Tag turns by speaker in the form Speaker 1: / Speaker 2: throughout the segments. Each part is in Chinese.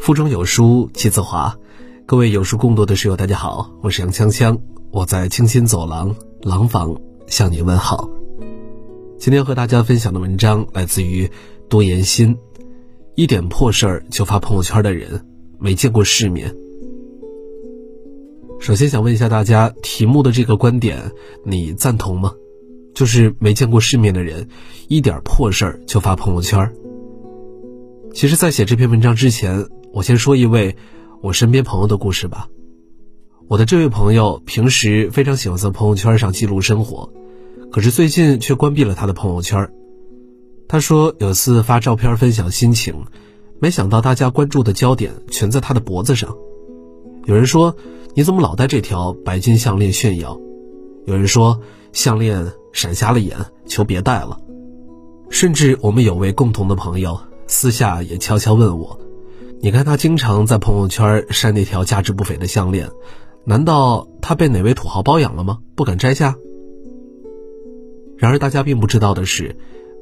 Speaker 1: 腹中有书气自华，各位有书共读的室友，大家好，我是杨锵锵，我在清新走廊廊坊向你问好。今天和大家分享的文章来自于多言心，一点破事儿就发朋友圈的人没见过世面。首先想问一下大家，题目的这个观点你赞同吗？就是没见过世面的人，一点破事儿就发朋友圈。其实，在写这篇文章之前。我先说一位我身边朋友的故事吧。我的这位朋友平时非常喜欢在朋友圈上记录生活，可是最近却关闭了他的朋友圈。他说有次发照片分享心情，没想到大家关注的焦点全在他的脖子上。有人说你怎么老戴这条白金项链炫耀？有人说项链闪瞎了眼，求别戴了。甚至我们有位共同的朋友私下也悄悄问我。你看他经常在朋友圈晒那条价值不菲的项链，难道他被哪位土豪包养了吗？不敢摘下。然而大家并不知道的是，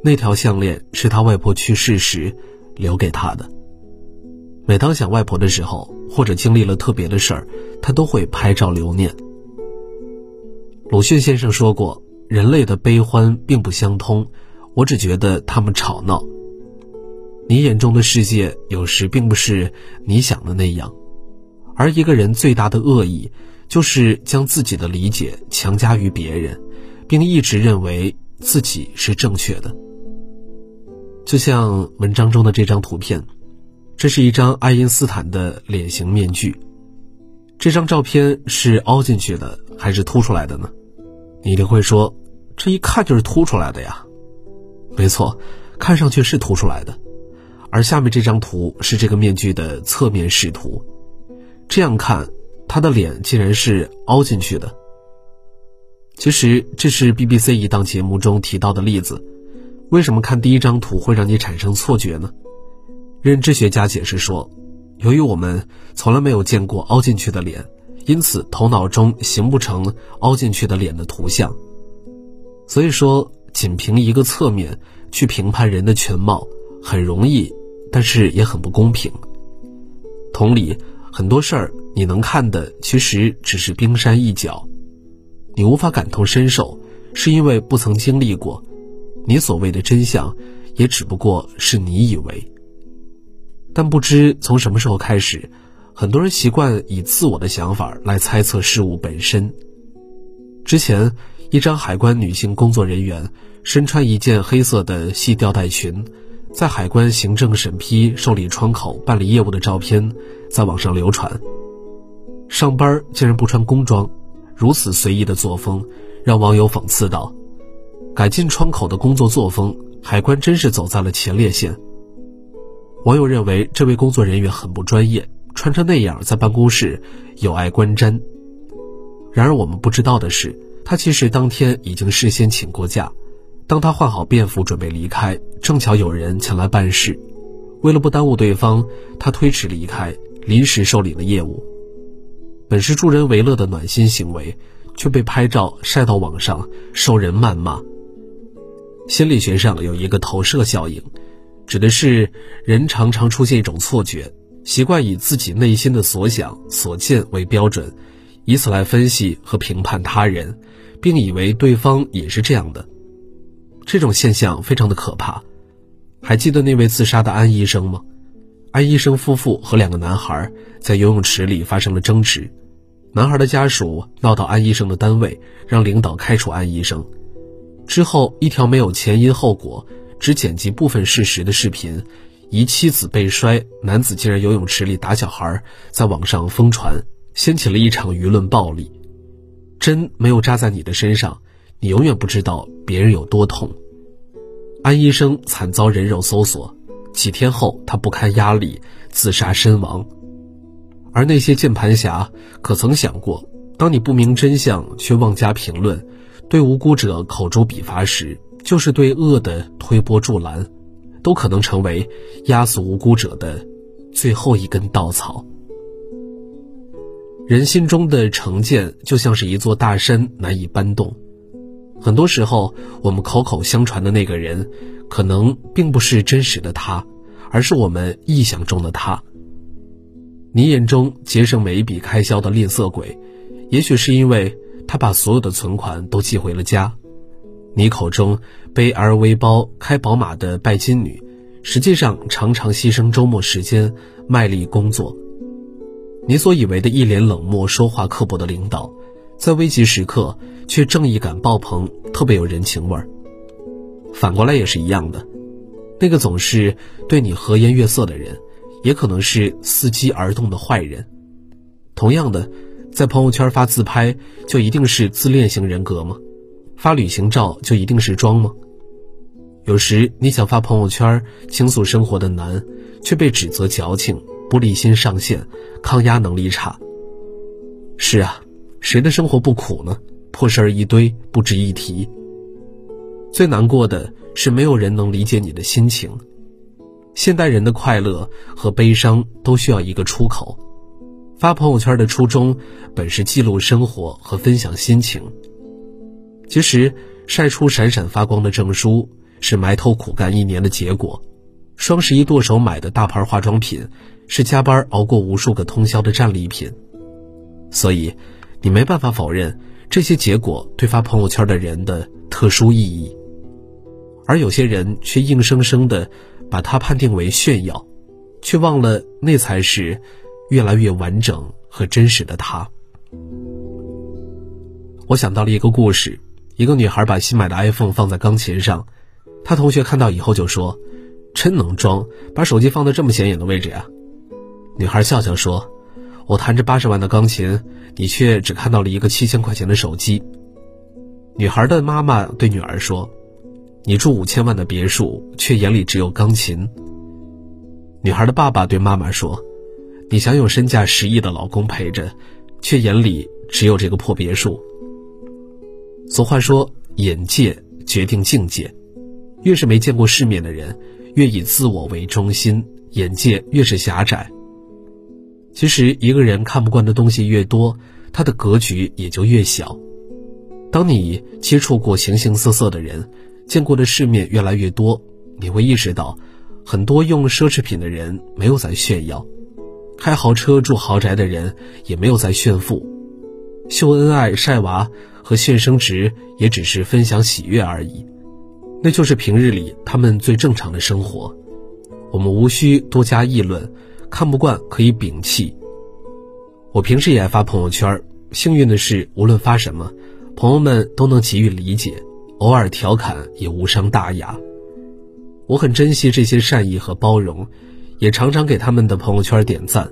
Speaker 1: 那条项链是他外婆去世时留给他的。每当想外婆的时候，或者经历了特别的事儿，他都会拍照留念。鲁迅先生说过：“人类的悲欢并不相通，我只觉得他们吵闹。”你眼中的世界有时并不是你想的那样，而一个人最大的恶意，就是将自己的理解强加于别人，并一直认为自己是正确的。就像文章中的这张图片，这是一张爱因斯坦的脸型面具。这张照片是凹进去的还是凸出来的呢？你一定会说，这一看就是凸出来的呀。没错，看上去是凸出来的。而下面这张图是这个面具的侧面视图，这样看，他的脸竟然是凹进去的。其实这是 BBC 一档节目中提到的例子。为什么看第一张图会让你产生错觉呢？认知学家解释说，由于我们从来没有见过凹进去的脸，因此头脑中形不成凹进去的脸的图像。所以说，仅凭一个侧面去评判人的全貌，很容易。但是也很不公平。同理，很多事儿你能看的其实只是冰山一角，你无法感同身受，是因为不曾经历过。你所谓的真相，也只不过是你以为。但不知从什么时候开始，很多人习惯以自我的想法来猜测事物本身。之前，一张海关女性工作人员身穿一件黑色的细吊带裙。在海关行政审批受理窗口办理业务的照片在网上流传。上班竟然不穿工装，如此随意的作风，让网友讽刺道：“改进窗口的工作作风，海关真是走在了前列线。”网友认为这位工作人员很不专业，穿成那样在办公室有碍观瞻。然而我们不知道的是，他其实当天已经事先请过假。当他换好便服准备离开，正巧有人前来办事，为了不耽误对方，他推迟离开，临时受理了业务。本是助人为乐的暖心行为，却被拍照晒到网上，受人谩骂。心理学上有一个投射效应，指的是人常常出现一种错觉，习惯以自己内心的所想所见为标准，以此来分析和评判他人，并以为对方也是这样的。这种现象非常的可怕，还记得那位自杀的安医生吗？安医生夫妇和两个男孩在游泳池里发生了争执，男孩的家属闹到安医生的单位，让领导开除安医生。之后，一条没有前因后果、只剪辑部分事实的视频，疑妻子被摔，男子竟然游泳池里打小孩，在网上疯传，掀起了一场舆论暴力。针没有扎在你的身上。你永远不知道别人有多痛。安医生惨遭人肉搜索，几天后他不堪压力自杀身亡。而那些键盘侠可曾想过，当你不明真相却妄加评论，对无辜者口诛笔伐时，就是对恶的推波助澜，都可能成为压死无辜者的最后一根稻草。人心中的成见就像是一座大山，难以搬动。很多时候，我们口口相传的那个人，可能并不是真实的他，而是我们臆想中的他。你眼中节省每一笔开销的吝啬鬼，也许是因为他把所有的存款都寄回了家；你口中背 LV 包、开宝马的拜金女，实际上常常牺牲周末时间卖力工作。你所以为的一脸冷漠、说话刻薄的领导，在危急时刻却正义感爆棚，特别有人情味儿。反过来也是一样的，那个总是对你和颜悦色的人，也可能是伺机而动的坏人。同样的，在朋友圈发自拍就一定是自恋型人格吗？发旅行照就一定是装吗？有时你想发朋友圈倾诉生活的难，却被指责矫情、玻璃心上线、抗压能力差。是啊，谁的生活不苦呢？破事儿一堆，不值一提。最难过的是，没有人能理解你的心情。现代人的快乐和悲伤都需要一个出口。发朋友圈的初衷本是记录生活和分享心情。其实，晒出闪闪发光的证书是埋头苦干一年的结果；双十一剁手买的大牌化妆品是加班熬过无数个通宵的战利品。所以，你没办法否认这些结果对发朋友圈的人的特殊意义。而有些人却硬生生的把它判定为炫耀，却忘了那才是越来越完整和真实的他。我想到了一个故事：一个女孩把新买的 iPhone 放在钢琴上，她同学看到以后就说：“真能装，把手机放在这么显眼的位置呀。”女孩笑笑说：“我弹着八十万的钢琴，你却只看到了一个七千块钱的手机。”女孩的妈妈对女儿说。你住五千万的别墅，却眼里只有钢琴。女孩的爸爸对妈妈说：“你想有身价十亿的老公陪着，却眼里只有这个破别墅。”俗话说：“眼界决定境界。”越是没见过世面的人，越以自我为中心，眼界越是狭窄。其实，一个人看不惯的东西越多，他的格局也就越小。当你接触过形形色色的人，见过的世面越来越多，你会意识到，很多用奢侈品的人没有在炫耀，开豪车住豪宅的人也没有在炫富，秀恩爱晒娃和炫升值也只是分享喜悦而已，那就是平日里他们最正常的生活，我们无需多加议论，看不惯可以摒弃。我平时也爱发朋友圈，幸运的是，无论发什么，朋友们都能给予理解。偶尔调侃也无伤大雅，我很珍惜这些善意和包容，也常常给他们的朋友圈点赞。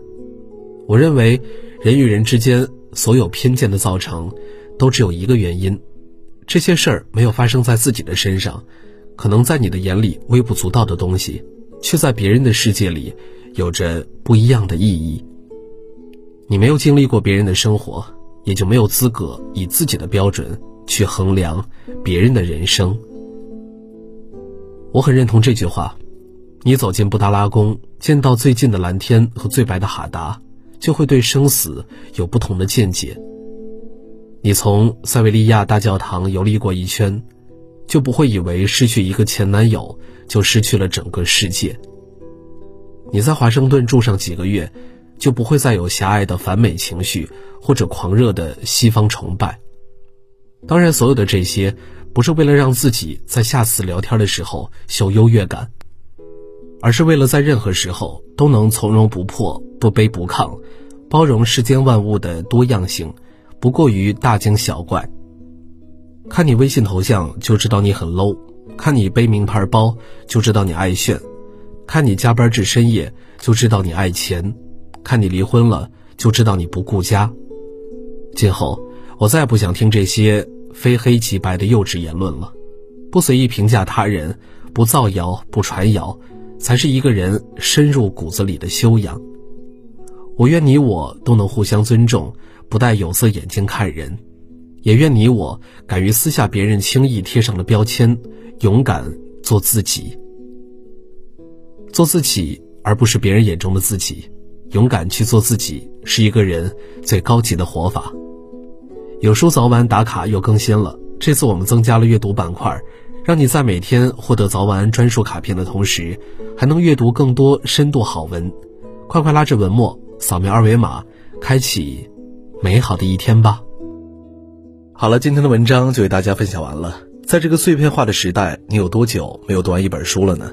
Speaker 1: 我认为，人与人之间所有偏见的造成，都只有一个原因：这些事儿没有发生在自己的身上，可能在你的眼里微不足道的东西，却在别人的世界里有着不一样的意义。你没有经历过别人的生活，也就没有资格以自己的标准。去衡量别人的人生，我很认同这句话。你走进布达拉宫，见到最近的蓝天和最白的哈达，就会对生死有不同的见解。你从塞维利亚大教堂游历过一圈，就不会以为失去一个前男友就失去了整个世界。你在华盛顿住上几个月，就不会再有狭隘的反美情绪或者狂热的西方崇拜。当然，所有的这些不是为了让自己在下次聊天的时候秀优越感，而是为了在任何时候都能从容不迫、不卑不亢，包容世间万物的多样性，不过于大惊小怪。看你微信头像就知道你很 low，看你背名牌包就知道你爱炫，看你加班至深夜就知道你爱钱，看你离婚了就知道你不顾家。今后我再不想听这些。非黑即白的幼稚言论了，不随意评价他人，不造谣，不传谣，才是一个人深入骨子里的修养。我愿你我都能互相尊重，不戴有色眼镜看人，也愿你我敢于撕下别人轻易贴上的标签，勇敢做自己。做自己，而不是别人眼中的自己，勇敢去做自己，是一个人最高级的活法。有书早晚打卡又更新了，这次我们增加了阅读板块，让你在每天获得早晚专属卡片的同时，还能阅读更多深度好文。快快拉着文末扫描二维码，开启美好的一天吧。好了，今天的文章就为大家分享完了。在这个碎片化的时代，你有多久没有读完一本书了呢？